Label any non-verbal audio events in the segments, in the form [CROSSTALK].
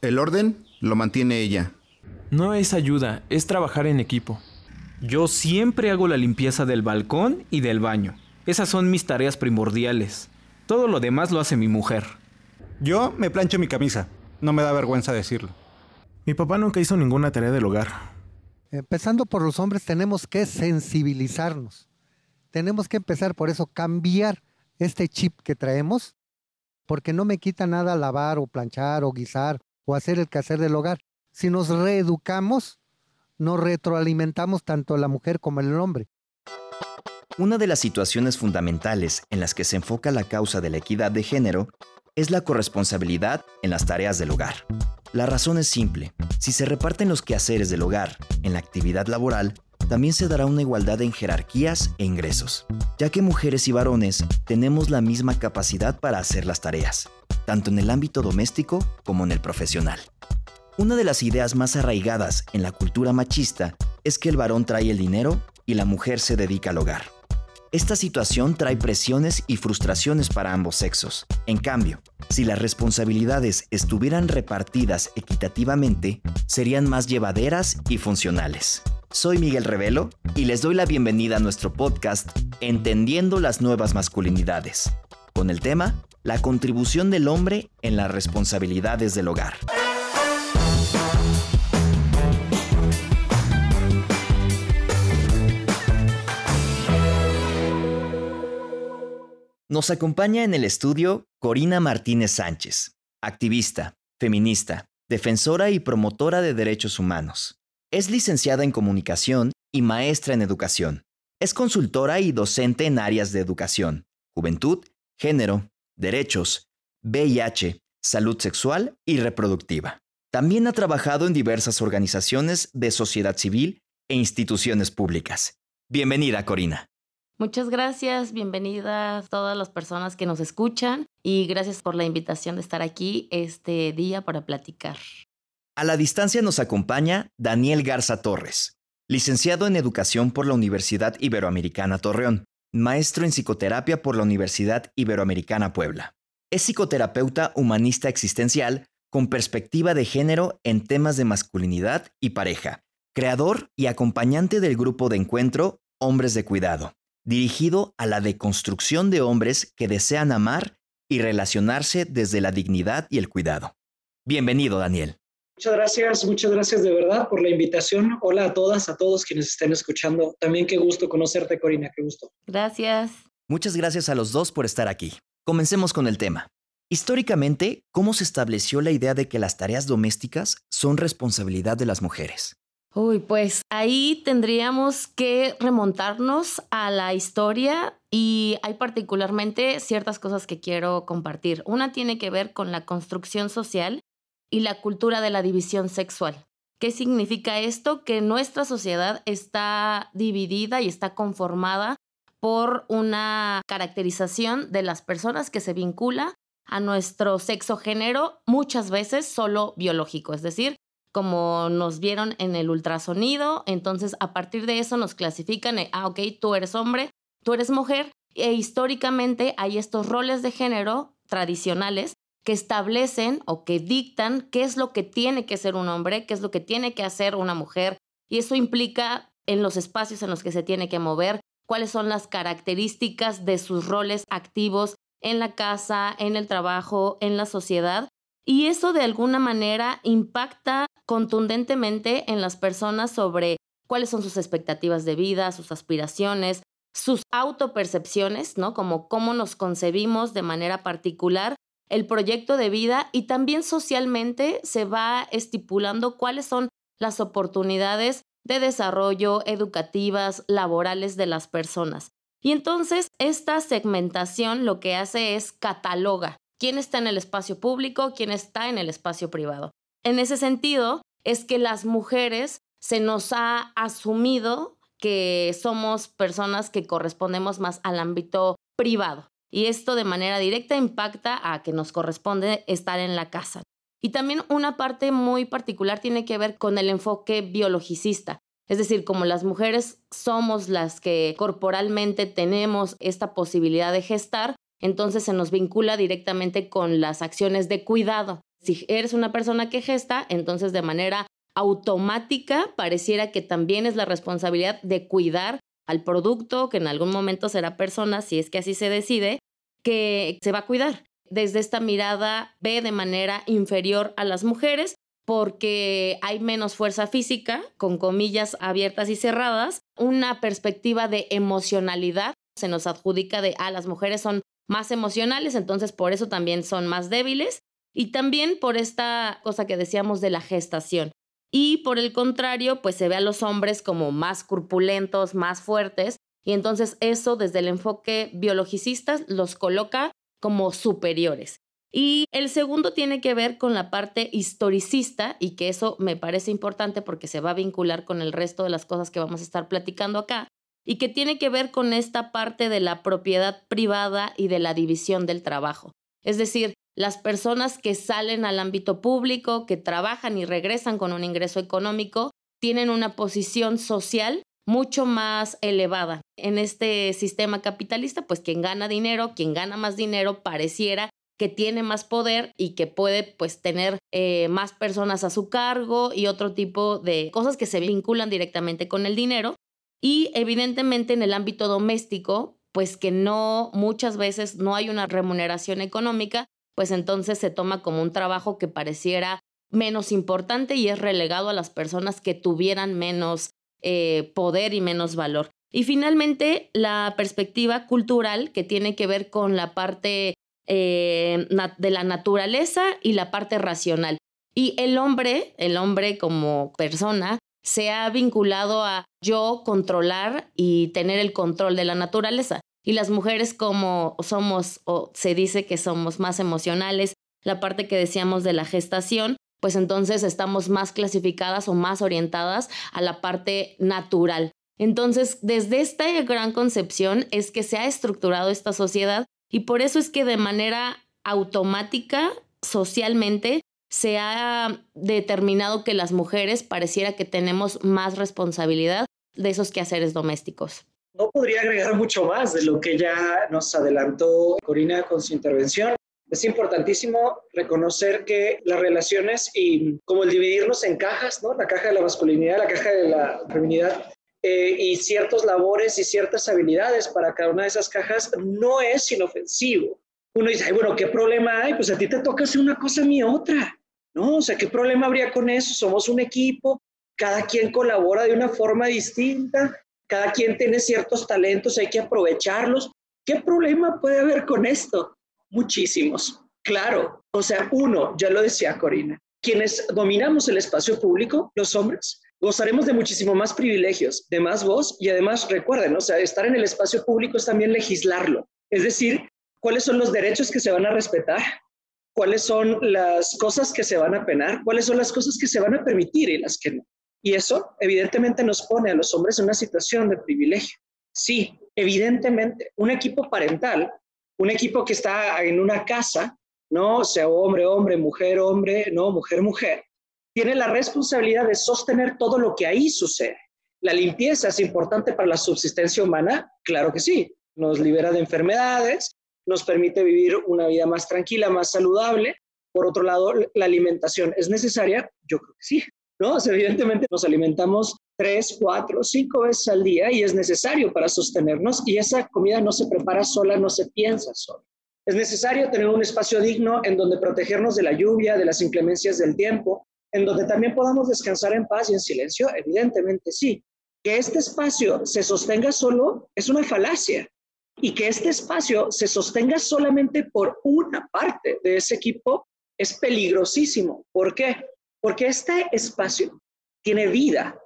El orden lo mantiene ella. No es ayuda, es trabajar en equipo. Yo siempre hago la limpieza del balcón y del baño. Esas son mis tareas primordiales. Todo lo demás lo hace mi mujer. Yo me plancho mi camisa. No me da vergüenza decirlo. Mi papá nunca hizo ninguna tarea del hogar. Empezando por los hombres, tenemos que sensibilizarnos. Tenemos que empezar por eso, cambiar este chip que traemos, porque no me quita nada lavar o planchar o guisar o hacer el quehacer del hogar. Si nos reeducamos, nos retroalimentamos tanto la mujer como el hombre. Una de las situaciones fundamentales en las que se enfoca la causa de la equidad de género es la corresponsabilidad en las tareas del hogar. La razón es simple. Si se reparten los quehaceres del hogar en la actividad laboral, también se dará una igualdad en jerarquías e ingresos, ya que mujeres y varones tenemos la misma capacidad para hacer las tareas, tanto en el ámbito doméstico como en el profesional. Una de las ideas más arraigadas en la cultura machista es que el varón trae el dinero y la mujer se dedica al hogar. Esta situación trae presiones y frustraciones para ambos sexos. En cambio, si las responsabilidades estuvieran repartidas equitativamente, serían más llevaderas y funcionales. Soy Miguel Revelo y les doy la bienvenida a nuestro podcast Entendiendo las nuevas masculinidades, con el tema La contribución del hombre en las responsabilidades del hogar. Nos acompaña en el estudio Corina Martínez Sánchez, activista, feminista, defensora y promotora de derechos humanos. Es licenciada en comunicación y maestra en educación. Es consultora y docente en áreas de educación, juventud, género, derechos, VIH, salud sexual y reproductiva. También ha trabajado en diversas organizaciones de sociedad civil e instituciones públicas. Bienvenida, Corina. Muchas gracias, bienvenidas a todas las personas que nos escuchan y gracias por la invitación de estar aquí este día para platicar. A la distancia nos acompaña Daniel Garza Torres, licenciado en Educación por la Universidad Iberoamericana Torreón, maestro en Psicoterapia por la Universidad Iberoamericana Puebla. Es psicoterapeuta humanista existencial con perspectiva de género en temas de masculinidad y pareja, creador y acompañante del grupo de encuentro Hombres de Cuidado, dirigido a la deconstrucción de hombres que desean amar y relacionarse desde la dignidad y el cuidado. Bienvenido, Daniel. Muchas gracias, muchas gracias de verdad por la invitación. Hola a todas, a todos quienes estén escuchando. También qué gusto conocerte, Corina, qué gusto. Gracias. Muchas gracias a los dos por estar aquí. Comencemos con el tema. Históricamente, ¿cómo se estableció la idea de que las tareas domésticas son responsabilidad de las mujeres? Uy, pues ahí tendríamos que remontarnos a la historia y hay particularmente ciertas cosas que quiero compartir. Una tiene que ver con la construcción social y la cultura de la división sexual. ¿Qué significa esto? Que nuestra sociedad está dividida y está conformada por una caracterización de las personas que se vincula a nuestro sexo género, muchas veces solo biológico, es decir, como nos vieron en el ultrasonido, entonces a partir de eso nos clasifican, ah, ok, tú eres hombre, tú eres mujer, e históricamente hay estos roles de género tradicionales que establecen o que dictan qué es lo que tiene que ser un hombre, qué es lo que tiene que hacer una mujer, y eso implica en los espacios en los que se tiene que mover, cuáles son las características de sus roles activos en la casa, en el trabajo, en la sociedad, y eso de alguna manera impacta contundentemente en las personas sobre cuáles son sus expectativas de vida, sus aspiraciones, sus autopercepciones, ¿no? Como cómo nos concebimos de manera particular el proyecto de vida y también socialmente se va estipulando cuáles son las oportunidades de desarrollo educativas, laborales de las personas. Y entonces esta segmentación lo que hace es cataloga quién está en el espacio público, quién está en el espacio privado. En ese sentido, es que las mujeres se nos ha asumido que somos personas que correspondemos más al ámbito privado. Y esto de manera directa impacta a que nos corresponde estar en la casa. Y también una parte muy particular tiene que ver con el enfoque biologicista. Es decir, como las mujeres somos las que corporalmente tenemos esta posibilidad de gestar, entonces se nos vincula directamente con las acciones de cuidado Si eres una persona que gesta, entonces de manera automática pareciera que también es la responsabilidad de cuidar al producto, que en algún momento será persona, si es que así se decide, que se va a cuidar. Desde esta mirada ve de manera inferior a las mujeres porque hay menos fuerza física, con comillas abiertas y cerradas, una perspectiva de emocionalidad se nos adjudica de, ah, las mujeres son más emocionales, entonces por eso también son más débiles, y también por esta cosa que decíamos de la gestación. Y por el contrario, pues se ve a los hombres como más corpulentos, más fuertes, y entonces eso desde el enfoque biologicista los coloca como superiores. Y el segundo tiene que ver con la parte historicista y que eso me parece importante porque se va a vincular con el resto de las cosas que vamos a estar platicando acá y que tiene que ver con esta parte de la propiedad privada y de la división del trabajo. Es decir, las personas que salen al ámbito público, que trabajan y regresan con un ingreso económico, tienen una posición social mucho más elevada. En este sistema capitalista, pues quien gana dinero, quien gana más dinero, pareciera que tiene más poder y que puede pues tener eh, más personas a su cargo y otro tipo de cosas que se vinculan directamente con el dinero. Y evidentemente en el ámbito doméstico, pues que no muchas veces no hay una remuneración económica, pues entonces se toma como un trabajo que pareciera menos importante y es relegado a las personas que tuvieran menos eh, poder y menos valor. Y finalmente, la perspectiva cultural que tiene que ver con la parte eh, de la naturaleza y la parte racional. Y el hombre, el hombre como persona, se ha vinculado a yo controlar y tener el control de la naturaleza. Y las mujeres como somos, o se dice que somos más emocionales, la parte que decíamos de la gestación, pues entonces estamos más clasificadas o más orientadas a la parte natural. Entonces, desde esta gran concepción es que se ha estructurado esta sociedad y por eso es que de manera automática, socialmente, se ha determinado que las mujeres pareciera que tenemos más responsabilidad de esos quehaceres domésticos. No podría agregar mucho más de lo que ya nos adelantó Corina con su intervención. Es importantísimo reconocer que las relaciones y como el dividirnos en cajas, ¿no? La caja de la masculinidad, la caja de la feminidad, eh, y ciertas labores y ciertas habilidades para cada una de esas cajas no es inofensivo. Uno dice, bueno, ¿qué problema hay? Pues a ti te toca hacer una cosa, a mí otra, ¿no? O sea, ¿qué problema habría con eso? Somos un equipo, cada quien colabora de una forma distinta, cada quien tiene ciertos talentos, hay que aprovecharlos. ¿Qué problema puede haber con esto? Muchísimos, claro. O sea, uno, ya lo decía Corina, quienes dominamos el espacio público, los hombres, gozaremos de muchísimo más privilegios, de más voz y además recuerden, o sea, estar en el espacio público es también legislarlo. Es decir, cuáles son los derechos que se van a respetar, cuáles son las cosas que se van a penar, cuáles son las cosas que se van a permitir y las que no. Y eso evidentemente nos pone a los hombres en una situación de privilegio. Sí, evidentemente, un equipo parental, un equipo que está en una casa, no sea hombre, hombre, mujer, hombre, no, mujer, mujer, tiene la responsabilidad de sostener todo lo que ahí sucede. La limpieza es importante para la subsistencia humana, claro que sí, nos libera de enfermedades, nos permite vivir una vida más tranquila, más saludable. Por otro lado, la alimentación es necesaria, yo creo que sí, ¿no? evidentemente nos alimentamos tres, cuatro, cinco veces al día y es necesario para sostenernos y esa comida no se prepara sola, no se piensa sola. Es necesario tener un espacio digno en donde protegernos de la lluvia, de las inclemencias del tiempo, en donde también podamos descansar en paz y en silencio? Evidentemente sí. Que este espacio se sostenga solo es una falacia y que este espacio se sostenga solamente por una parte de ese equipo es peligrosísimo. ¿Por qué? Porque este espacio tiene vida,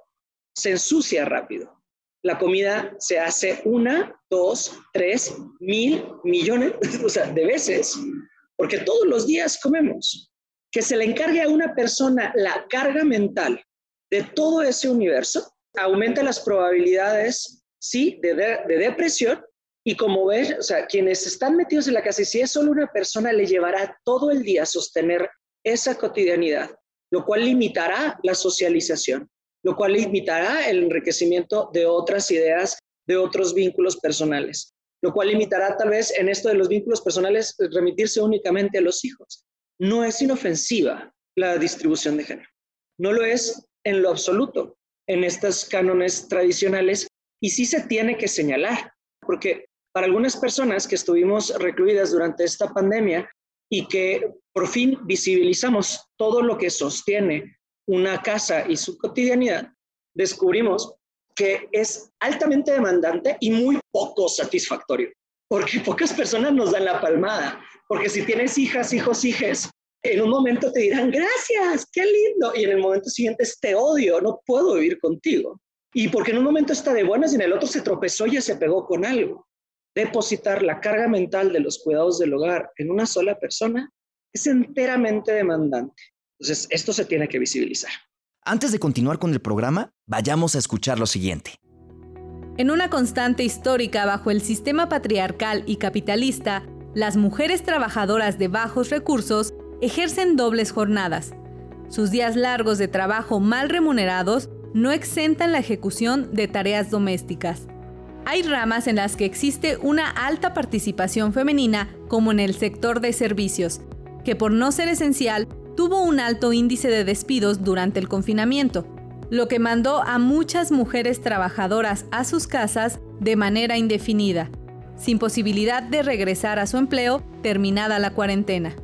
se ensucia rápido. La comida se hace una, dos, tres, mil, millones [LAUGHS] de veces, porque todos los días comemos que se le encargue a una persona la carga mental de todo ese universo, aumenta las probabilidades, sí, de, depresión. Y como ves, o sea, quienes están metidos en la casa, si es solo una persona, le llevará todo el día a sostener esa cotidianidad, lo cual limitará la socialización, lo cual limitará el enriquecimiento de otras ideas, de otros vínculos personales, lo cual limitará tal vez en esto de los vínculos personales remitirse únicamente a los hijos no es inofensiva la distribución de género. No lo es en lo absoluto en estos cánones tradicionales y sí se tiene que señalar, porque para algunas personas que estuvimos recluidas durante esta pandemia y que por fin visibilizamos todo lo que sostiene una casa y su cotidianidad, descubrimos que es altamente demandante y muy poco satisfactorio, porque pocas personas nos dan la palmada, porque si tienes hijas, hijos, hijes, en un momento te dirán, gracias, qué lindo, y en el momento siguiente es, te odio, no puedo vivir contigo. Y porque en un momento está de buenas y en el otro se tropezó y se pegó con algo. Depositar la carga mental de los cuidados del hogar en una sola persona es enteramente demandante. Entonces, esto se tiene que visibilizar. Antes de continuar con el programa, vayamos a escuchar lo siguiente. En una constante histórica bajo el sistema patriarcal y capitalista, las mujeres trabajadoras de bajos recursos ejercen dobles jornadas. Sus días largos de trabajo mal remunerados no exentan la ejecución de tareas domésticas. Hay ramas en las que existe una alta participación femenina, como en el sector de servicios, que por no ser esencial tuvo un alto índice de despidos durante el confinamiento, lo que mandó a muchas mujeres trabajadoras a sus casas de manera indefinida, sin posibilidad de regresar a su empleo terminada la cuarentena.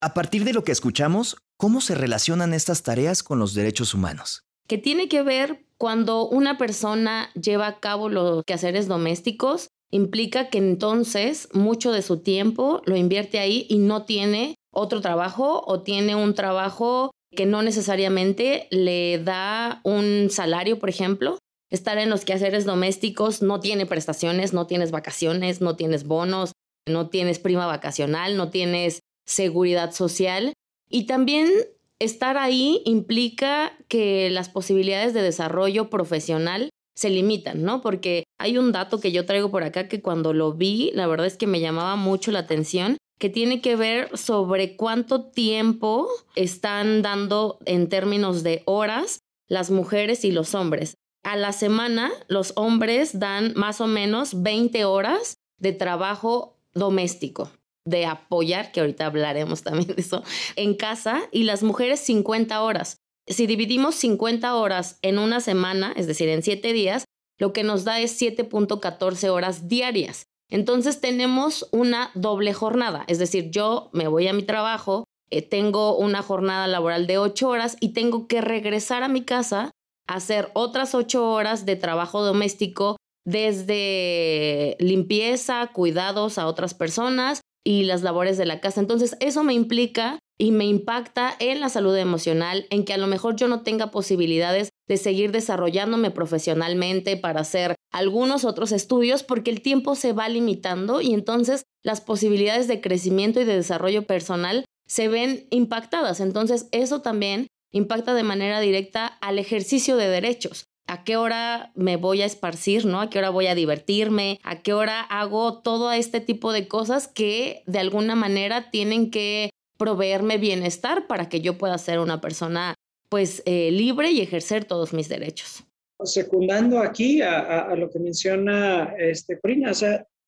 A partir de lo que escuchamos, ¿cómo se relacionan estas tareas con los derechos humanos? Que tiene que ver cuando una persona lleva a cabo los quehaceres domésticos, implica que entonces mucho de su tiempo lo invierte ahí y no tiene otro trabajo o tiene un trabajo que no necesariamente le da un salario, por ejemplo. Estar en los quehaceres domésticos no tiene prestaciones, no tienes vacaciones, no tienes bonos, no tienes prima vacacional, no tienes seguridad social. Y también estar ahí implica que las posibilidades de desarrollo profesional se limitan, ¿no? Porque hay un dato que yo traigo por acá que cuando lo vi, la verdad es que me llamaba mucho la atención, que tiene que ver sobre cuánto tiempo están dando en términos de horas las mujeres y los hombres. A la semana, los hombres dan más o menos 20 horas de trabajo doméstico de apoyar, que ahorita hablaremos también de eso, en casa y las mujeres 50 horas. Si dividimos 50 horas en una semana, es decir, en 7 días, lo que nos da es 7.14 horas diarias. Entonces tenemos una doble jornada, es decir, yo me voy a mi trabajo, eh, tengo una jornada laboral de 8 horas y tengo que regresar a mi casa a hacer otras 8 horas de trabajo doméstico desde limpieza, cuidados a otras personas, y las labores de la casa. Entonces, eso me implica y me impacta en la salud emocional, en que a lo mejor yo no tenga posibilidades de seguir desarrollándome profesionalmente para hacer algunos otros estudios porque el tiempo se va limitando y entonces las posibilidades de crecimiento y de desarrollo personal se ven impactadas. Entonces, eso también impacta de manera directa al ejercicio de derechos a qué hora me voy a esparcir, ¿no? A qué hora voy a divertirme, a qué hora hago todo este tipo de cosas que de alguna manera tienen que proveerme bienestar para que yo pueda ser una persona pues eh, libre y ejercer todos mis derechos. Secundando aquí a, lo que menciona este, Corina,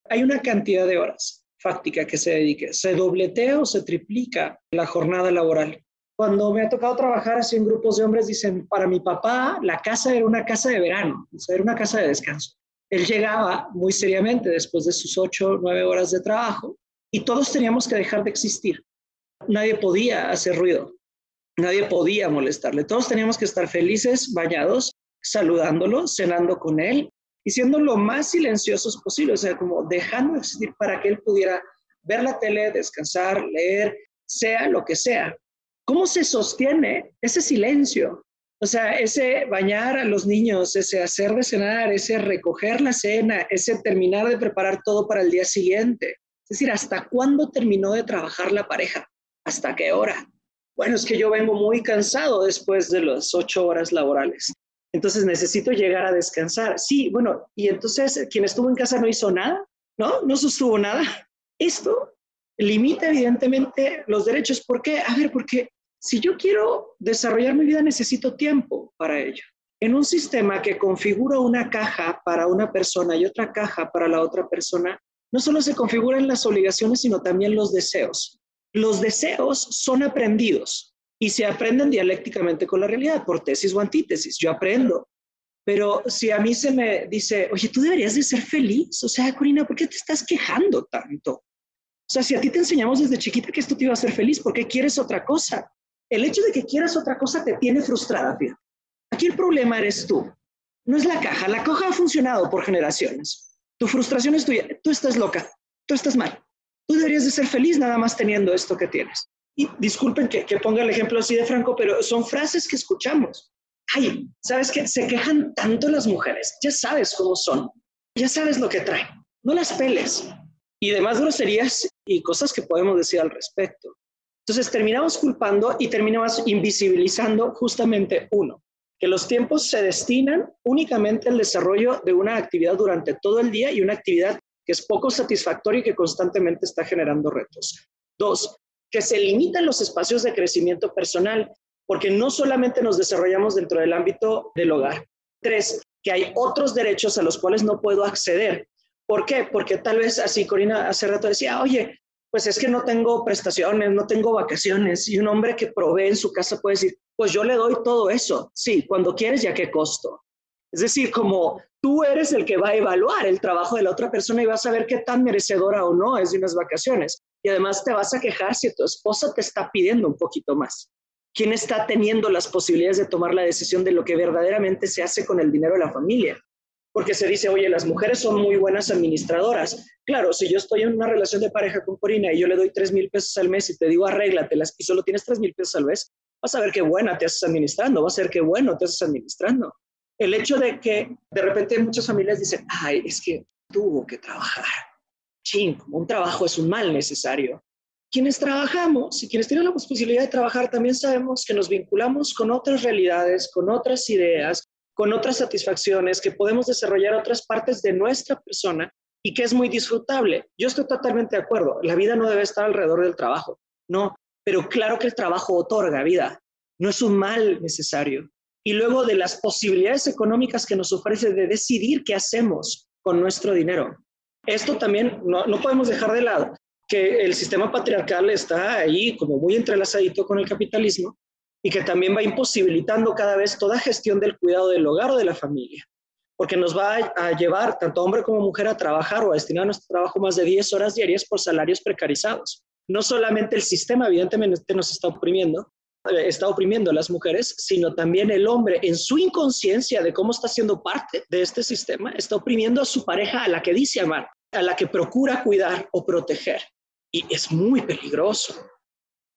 hay una cantidad de horas fáctica que se dedique, se dobletea o se triplica la jornada laboral. Cuando me ha tocado trabajar así en grupos de hombres, dicen, para mi papá la casa era una casa de verano, era una casa de descanso. Él llegaba muy seriamente después de sus ocho, o nueve horas de trabajo y todos teníamos que dejar de existir. Nadie podía hacer ruido, nadie podía molestarle. Todos teníamos que estar felices, bañados, saludándolo, cenando con él y siendo lo más silenciosos posible, o sea, como dejando de existir para que él pudiera ver la tele, descansar, leer, sea lo que sea. ¿Cómo se sostiene ese silencio? O sea, ese bañar a los niños, ese hacer de cenar, ese recoger la cena, ese terminar de preparar todo para el día siguiente. Es decir, ¿hasta cuándo terminó de trabajar la pareja? ¿Hasta qué hora? Bueno, es que yo vengo muy cansado después de las ocho horas laborales. Entonces necesito llegar a descansar. Sí, bueno, y entonces quien estuvo en casa no hizo nada, ¿no? No sostuvo nada. Esto limita evidentemente los derechos. ¿Por qué? A ver, porque si yo quiero desarrollar mi vida, necesito tiempo para ello. En un sistema que configura una caja para una persona y otra caja para la otra persona, no solo se configuran las obligaciones, sino también los deseos. Los deseos son aprendidos y se aprenden dialécticamente con la realidad, por tesis o antítesis. Yo aprendo. Pero si a mí se me dice, oye, tú deberías de ser feliz, o sea, Corina, ¿por qué te estás quejando tanto? O sea, si a ti te enseñamos desde chiquita que esto te iba a hacer feliz, ¿por qué quieres otra cosa? El hecho de que quieras otra cosa te tiene frustrada, fíjate. Aquí el problema eres tú. No es la caja. La caja ha funcionado por generaciones. Tu frustración es tuya. Tú estás loca. Tú estás mal. Tú deberías de ser feliz nada más teniendo esto que tienes. Y disculpen que, que ponga el ejemplo así de franco, pero son frases que escuchamos. Ay, ¿sabes qué? Se quejan tanto las mujeres. Ya sabes cómo son. Ya sabes lo que traen. No las peles. Y demás groserías y cosas que podemos decir al respecto. Entonces terminamos culpando y terminamos invisibilizando justamente uno, que los tiempos se destinan únicamente al desarrollo de una actividad durante todo el día y una actividad que es poco satisfactoria y que constantemente está generando retos. Dos, que se limitan los espacios de crecimiento personal, porque no solamente nos desarrollamos dentro del ámbito del hogar. Tres, que hay otros derechos a los cuales no puedo acceder. ¿Por qué? Porque tal vez así, Corina hace rato decía, oye, pues es que no tengo prestaciones, no tengo vacaciones. Y un hombre que provee en su casa puede decir, pues yo le doy todo eso. Sí, cuando quieres y a qué costo. Es decir, como tú eres el que va a evaluar el trabajo de la otra persona y vas a ver qué tan merecedora o no es de unas vacaciones. Y además te vas a quejar si tu esposa te está pidiendo un poquito más. ¿Quién está teniendo las posibilidades de tomar la decisión de lo que verdaderamente se hace con el dinero de la familia? Porque se dice, oye, las mujeres son muy buenas administradoras. Claro, si yo estoy en una relación de pareja con Corina y yo le doy tres mil pesos al mes y te digo arréglatelas y solo tienes tres mil pesos al mes, vas a ver qué buena te haces administrando, vas a ver qué bueno te haces administrando. El hecho de que de repente muchas familias dicen, ay, es que tuvo que trabajar. Ching, un trabajo es un mal necesario. Quienes trabajamos y quienes tienen la posibilidad de trabajar también sabemos que nos vinculamos con otras realidades, con otras ideas, con otras satisfacciones, que podemos desarrollar otras partes de nuestra persona y que es muy disfrutable. Yo estoy totalmente de acuerdo. La vida no debe estar alrededor del trabajo, no, pero claro que el trabajo otorga vida, no es un mal necesario. Y luego de las posibilidades económicas que nos ofrece de decidir qué hacemos con nuestro dinero. Esto también no, no podemos dejar de lado que el sistema patriarcal está ahí como muy entrelazadito con el capitalismo y que también va imposibilitando cada vez toda gestión del cuidado del hogar o de la familia, porque nos va a, llevar tanto hombre como mujer a trabajar o a destinar nuestro trabajo más de 10 horas diarias por salarios precarizados. No solamente el sistema evidentemente nos está oprimiendo, eh, está oprimiendo a las mujeres, sino también el hombre en su inconsciencia de cómo está siendo parte de este sistema, está oprimiendo a su pareja a la que dice amar, a la que procura cuidar o proteger. Y es muy peligroso.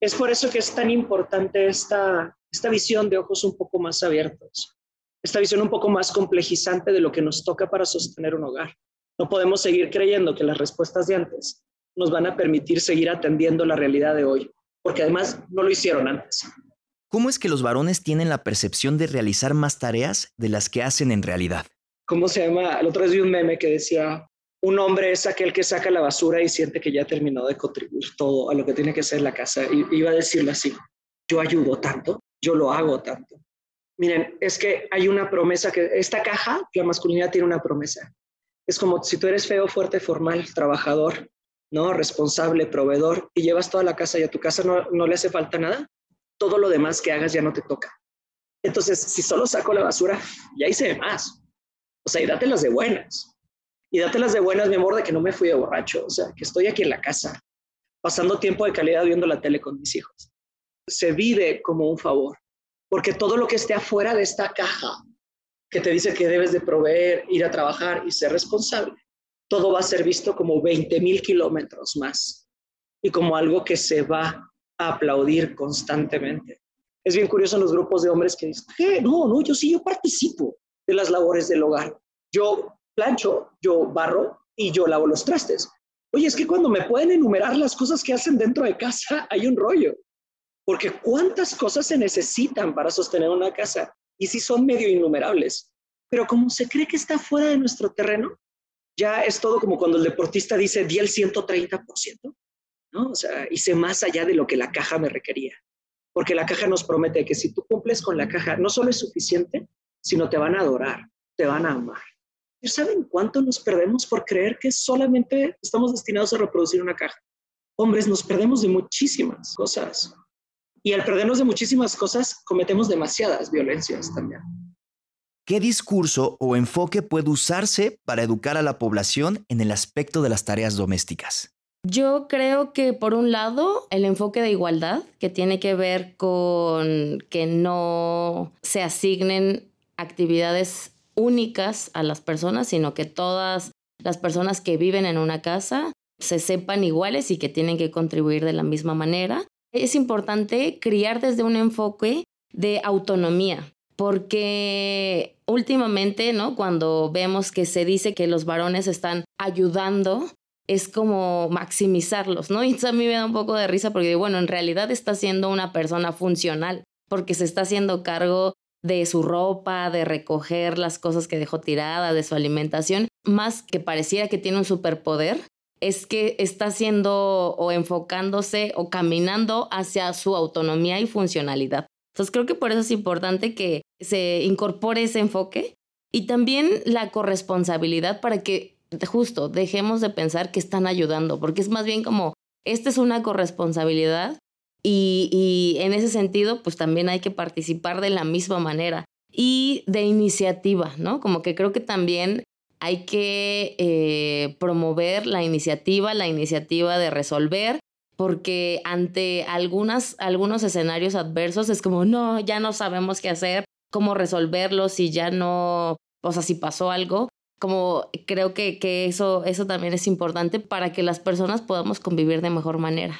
Es por eso que es tan importante esta, esta visión de ojos un poco más abiertos, esta visión un poco más complejizante de lo que nos toca para sostener un hogar. No podemos seguir creyendo que las respuestas de antes nos van a permitir seguir atendiendo la realidad de hoy, porque además no lo hicieron antes. ¿Cómo es que los varones tienen la percepción de realizar más tareas de las que hacen en realidad? ¿Cómo se llama? El otro día vi un meme que decía, un hombre es aquel que saca la basura y siente que ya terminó de contribuir todo a lo que tiene que ser la casa. Y iba a decirle así, yo ayudo tanto, yo lo hago tanto. Miren, es que hay una promesa que esta caja, la masculinidad tiene una promesa. Es como si tú eres feo, fuerte, formal, trabajador, ¿no? Responsable, proveedor, y llevas toda la casa y a tu casa no, no le hace falta nada, todo lo demás que hagas ya no te toca. Entonces, si solo saco la basura, ya hice más. O sea, y dátelas de buenas y dátelas de buenas, mi amor, de que no me fui de borracho, o sea, que estoy aquí en la casa, pasando tiempo de calidad viendo la tele con mis hijos. Se vive como un favor, porque todo lo que esté afuera de esta caja que te dice que debes de proveer, ir a trabajar y ser responsable, todo va a ser visto como 20 mil kilómetros más y como algo que se va a aplaudir constantemente. Es bien curioso en los grupos de hombres que dicen, ¿qué? No, no, yo sí, yo participo de las labores del hogar. Yo plancho, yo barro y yo lavo los trastes. Oye, es que cuando me pueden enumerar las cosas que hacen dentro de casa, [LAUGHS] hay un rollo. Porque cuántas cosas se necesitan para sostener una casa y si son medio innumerables. Pero como se cree que está fuera de nuestro terreno, ya es todo como cuando el deportista dice di el 130%, ¿no? O sea, hice más allá de lo que la caja me requería. Porque la caja nos promete que si tú cumples con la caja, no solo es suficiente, sino te van a adorar, te van a amar. ¿Saben cuánto nos perdemos por creer que solamente estamos destinados a reproducir una caja? hombres nos perdemos de muchísimas cosas. Y al perdernos de muchísimas cosas, cometemos demasiadas violencias también. ¿Qué discurso o enfoque puede usarse para educar a la población en el aspecto de las tareas domésticas? Yo creo que por un lado el enfoque de igualdad, que tiene que ver con que no se asignen actividades únicas a las personas, sino que todas las personas que viven en una casa se sepan iguales y que tienen que contribuir de la misma manera. Es importante criar desde un enfoque de autonomía, porque últimamente, ¿no? Cuando vemos que se dice que los varones están ayudando, es como maximizarlos, ¿no? [LAUGHS] Y eso a mí me da un poco de risa porque, bueno, en realidad está siendo una persona funcional, porque se está haciendo cargo de su ropa, de recoger las cosas que dejó tirada, de su alimentación, más que pareciera que tiene un superpoder, es que está haciendo o enfocándose o caminando hacia su autonomía y funcionalidad. Entonces creo que por eso es importante que se incorpore ese enfoque y también la corresponsabilidad para que justo dejemos de pensar que están ayudando, porque es más bien como, esta es una corresponsabilidad y, y, en ese sentido, pues también hay que participar de la misma manera y de iniciativa, ¿no? Como que creo que también hay que eh, promover la iniciativa, la iniciativa de resolver, porque ante algunas, algunos escenarios adversos es como, no, ya no sabemos qué hacer, cómo resolverlos y ya no, o sea, si pasó algo, como creo que, que eso, eso también es importante para que las personas podamos convivir de mejor manera.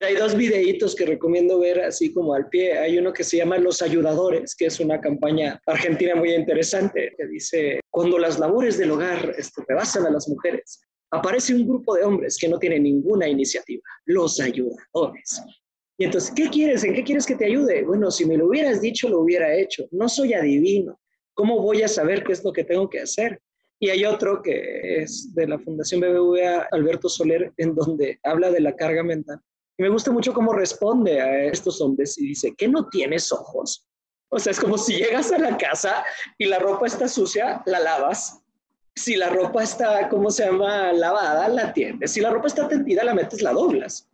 Hay dos videitos que recomiendo ver así como al pie. Hay uno que se llama Los Ayudadores, que es una campaña argentina muy interesante, que dice, cuando las labores del hogar este, rebasan a las mujeres, aparece un grupo de hombres que no tienen ninguna iniciativa, los ayudadores. Y entonces, ¿qué quieres? ¿En qué quieres que te ayude? Bueno, si me lo hubieras dicho, lo hubiera hecho. No soy adivino. ¿Cómo voy a saber qué es lo que tengo que hacer? Y hay otro que es de la Fundación BBVA, Alberto Soler, en donde habla de la carga mental me gusta mucho cómo responde a estos hombres y dice, ¿qué no tienes ojos? O sea, es como si llegas a la casa y la ropa está sucia, la lavas. Si la ropa está, ¿cómo se llama? Lavada, la tiendes. Si la ropa está tendida, la metes, la doblas.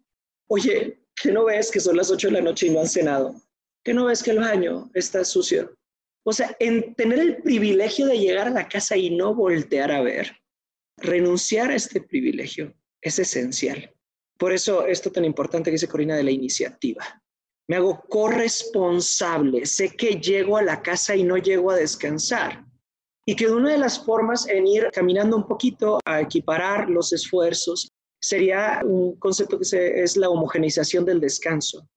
Oye, ¿qué no ves que son las 8 de la noche y no han cenado? ¿Qué no ves que el baño está sucio? O sea, en tener el privilegio de llegar a la casa y no voltear a ver, renunciar a este privilegio es esencial. Por eso esto tan importante que dice Corina de la iniciativa. Me hago corresponsable, sé que llego a la casa y no llego a descansar. Y que una de las formas en ir caminando un poquito a equiparar los esfuerzos sería un concepto que es la homogeneización del descanso.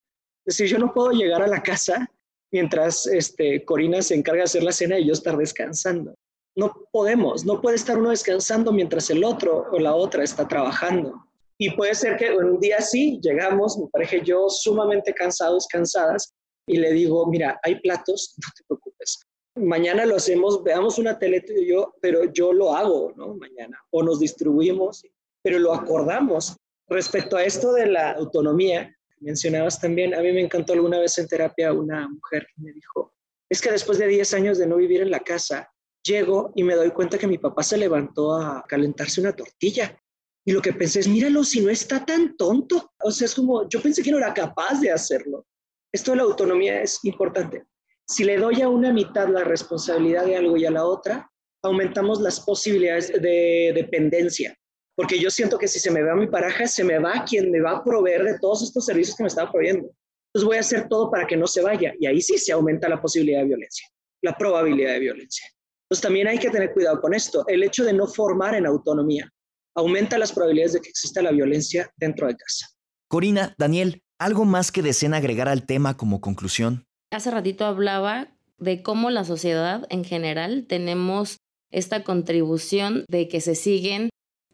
Es decir, yo no puedo llegar a la casa mientras este, Corina se encarga de hacer la cena y yo estar descansando. No podemos, no puede estar uno descansando mientras el otro o la otra está trabajando. Y puede ser que un día sí, llegamos, mi pareja yo, sumamente cansados, cansadas, y le digo, mira, hay platos, no te preocupes. Mañana lo hacemos, veamos una tele tú y yo, pero yo lo hago, ¿no? Mañana. O nos distribuimos, pero lo acordamos. Respecto a esto de la autonomía, mencionabas también, a mí me encantó alguna vez en terapia una mujer que me dijo, es que después de 10 años de no vivir en la casa, llego y me doy cuenta que mi papá se levantó a calentarse una tortilla y lo que pensé es, míralo, si no está tan tonto. O sea, es como, yo pensé que no era capaz de hacerlo. Esto de la autonomía es importante. Si le doy a una mitad la responsabilidad de algo y a la otra, aumentamos las posibilidades de dependencia. Porque yo siento que si se me va mi pareja, se me va quien me va a proveer de todos estos servicios que me estaba proveyendo. Entonces voy a hacer todo para que no se vaya. Y ahí sí se aumenta la posibilidad de violencia, la probabilidad de violencia. Entonces también hay que tener cuidado con esto. El hecho de no formar en autonomía aumenta las probabilidades de que exista la violencia dentro de casa. Corina, Daniel, ¿algo más que deseen agregar al tema como conclusión? Hace ratito hablaba de cómo la sociedad en general tenemos esta contribución de que se siguen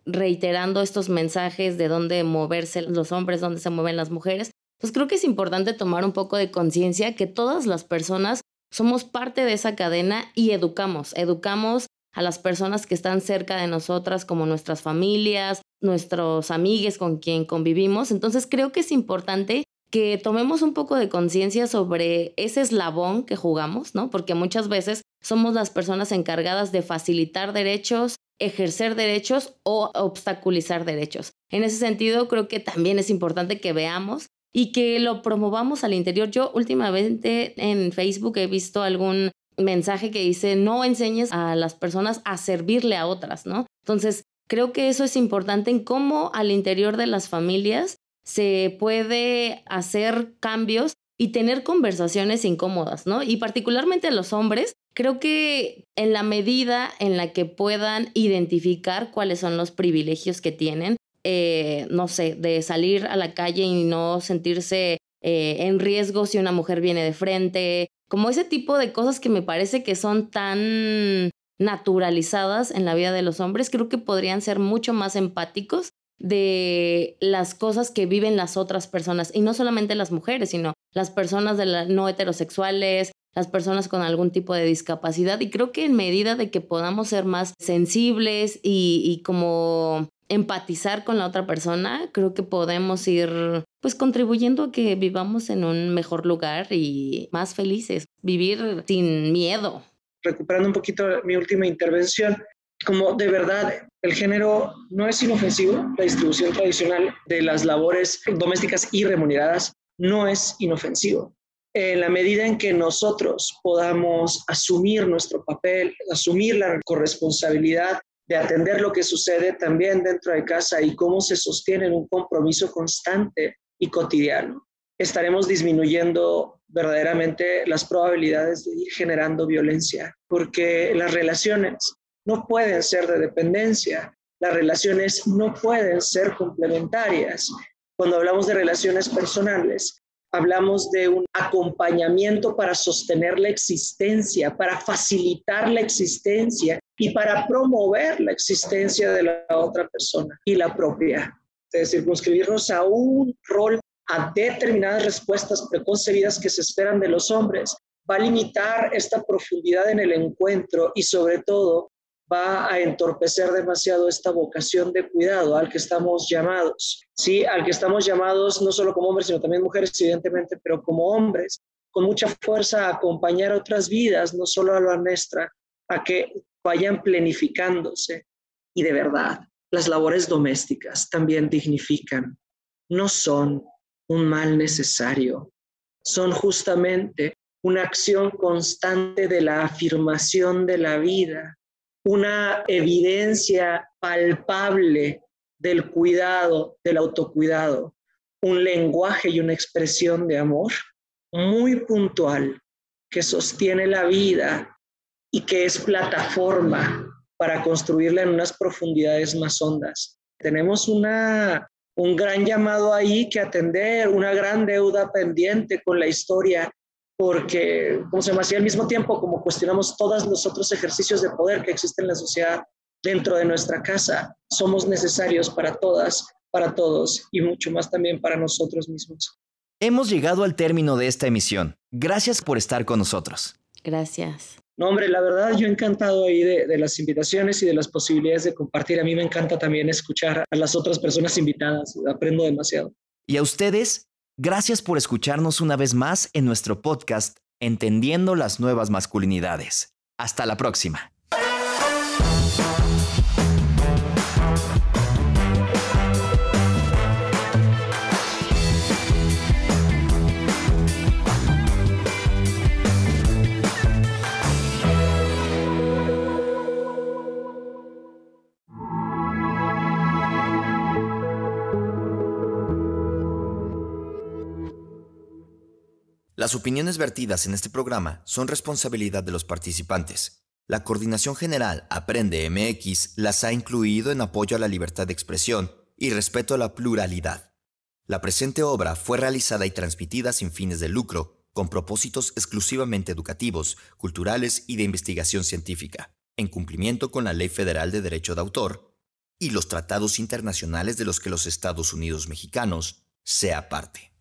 reiterando estos mensajes de dónde moverse los hombres, dónde se mueven las mujeres. Pues creo que es importante tomar un poco de conciencia que todas las personas somos parte de esa cadena y educamos, educamos a las personas que están cerca de nosotras, como nuestras familias, nuestros amigos con quien convivimos. Entonces creo que es importante que tomemos un poco de conciencia sobre ese eslabón que jugamos, ¿no? Porque muchas veces somos las personas encargadas de facilitar derechos, ejercer derechos o obstaculizar derechos. En ese sentido, creo que también es importante que veamos y que lo promovamos al interior. Yo últimamente en Facebook he visto algún mensaje que dice no enseñes a las personas a servirle a otras, ¿no? Entonces, creo que eso es importante en cómo al interior de las familias se puede hacer cambios y tener conversaciones incómodas, ¿no? Y particularmente los hombres, creo que en la medida en la que puedan identificar cuáles son los privilegios que tienen, eh, no sé, de salir a la calle y no sentirse eh, en riesgo si una mujer viene de frente, como ese tipo de cosas que me parece que son tan naturalizadas en la vida de los hombres, creo que podrían ser mucho más empáticos de las cosas que viven las otras personas, y no solamente las mujeres, sino las personas de no heterosexuales, las personas con algún tipo de discapacidad. Y creo que en medida de que podamos ser más sensibles y, y como empatizar con la otra persona, creo que podemos ir pues contribuyendo a que vivamos en un mejor lugar y más felices, vivir sin miedo. Recuperando un poquito mi última intervención, como de verdad el género no es inofensivo, la distribución tradicional de las labores domésticas y remuneradas no es inofensivo. En la medida en que nosotros podamos asumir nuestro papel, asumir la corresponsabilidad de atender lo que sucede también dentro de casa y cómo se sostiene en un compromiso constante y cotidiano, estaremos disminuyendo verdaderamente las probabilidades de ir generando violencia, porque las relaciones no pueden ser de dependencia, las relaciones no pueden ser complementarias. Cuando hablamos de relaciones personales, hablamos de un acompañamiento para sostener la existencia, para facilitar la existencia y para promover la existencia de la otra persona y la propia. De circunscribirnos a un rol, a determinadas respuestas preconcebidas que se esperan de los hombres, va a limitar esta profundidad en el encuentro y sobre todo va a entorpecer demasiado esta vocación de cuidado al que estamos llamados, ¿sí? Al que estamos llamados no solo como hombres, sino también mujeres, evidentemente, pero como hombres, con mucha fuerza a acompañar otras vidas, no solo a la nuestra, a que vayan planificándose. Y de verdad, las labores domésticas también dignifican, no son un mal necesario, son justamente una acción constante de la afirmación de la vida, una evidencia palpable del cuidado, del autocuidado, un lenguaje y una expresión de amor muy puntual que sostiene la vida y que es plataforma para construirla en unas profundidades más hondas. Tenemos una, un gran llamado ahí que atender, una gran deuda pendiente con la historia, porque, como se llama, así al mismo tiempo como cuestionamos todos los otros ejercicios de poder que existen en la sociedad dentro de nuestra casa, somos necesarios para todas, para todos y mucho más también para nosotros mismos. Hemos llegado al término de esta emisión. Gracias por estar con nosotros. Gracias. No, hombre, la verdad yo encantado ahí de, las invitaciones y de las posibilidades de compartir. A mí me encanta también escuchar a las otras personas invitadas. Aprendo demasiado. Y a ustedes, gracias por escucharnos una vez más en nuestro podcast Entendiendo las nuevas masculinidades. Hasta la próxima. Las opiniones vertidas en este programa son responsabilidad de los participantes. La Coordinación General Aprende MX las ha incluido en apoyo a la libertad de expresión y respeto a la pluralidad. La presente obra fue realizada y transmitida sin fines de lucro, con propósitos exclusivamente educativos, culturales y de investigación científica, en cumplimiento con la Ley Federal de Derecho de Autor y los tratados internacionales de los que los Estados Unidos mexicanos sea parte.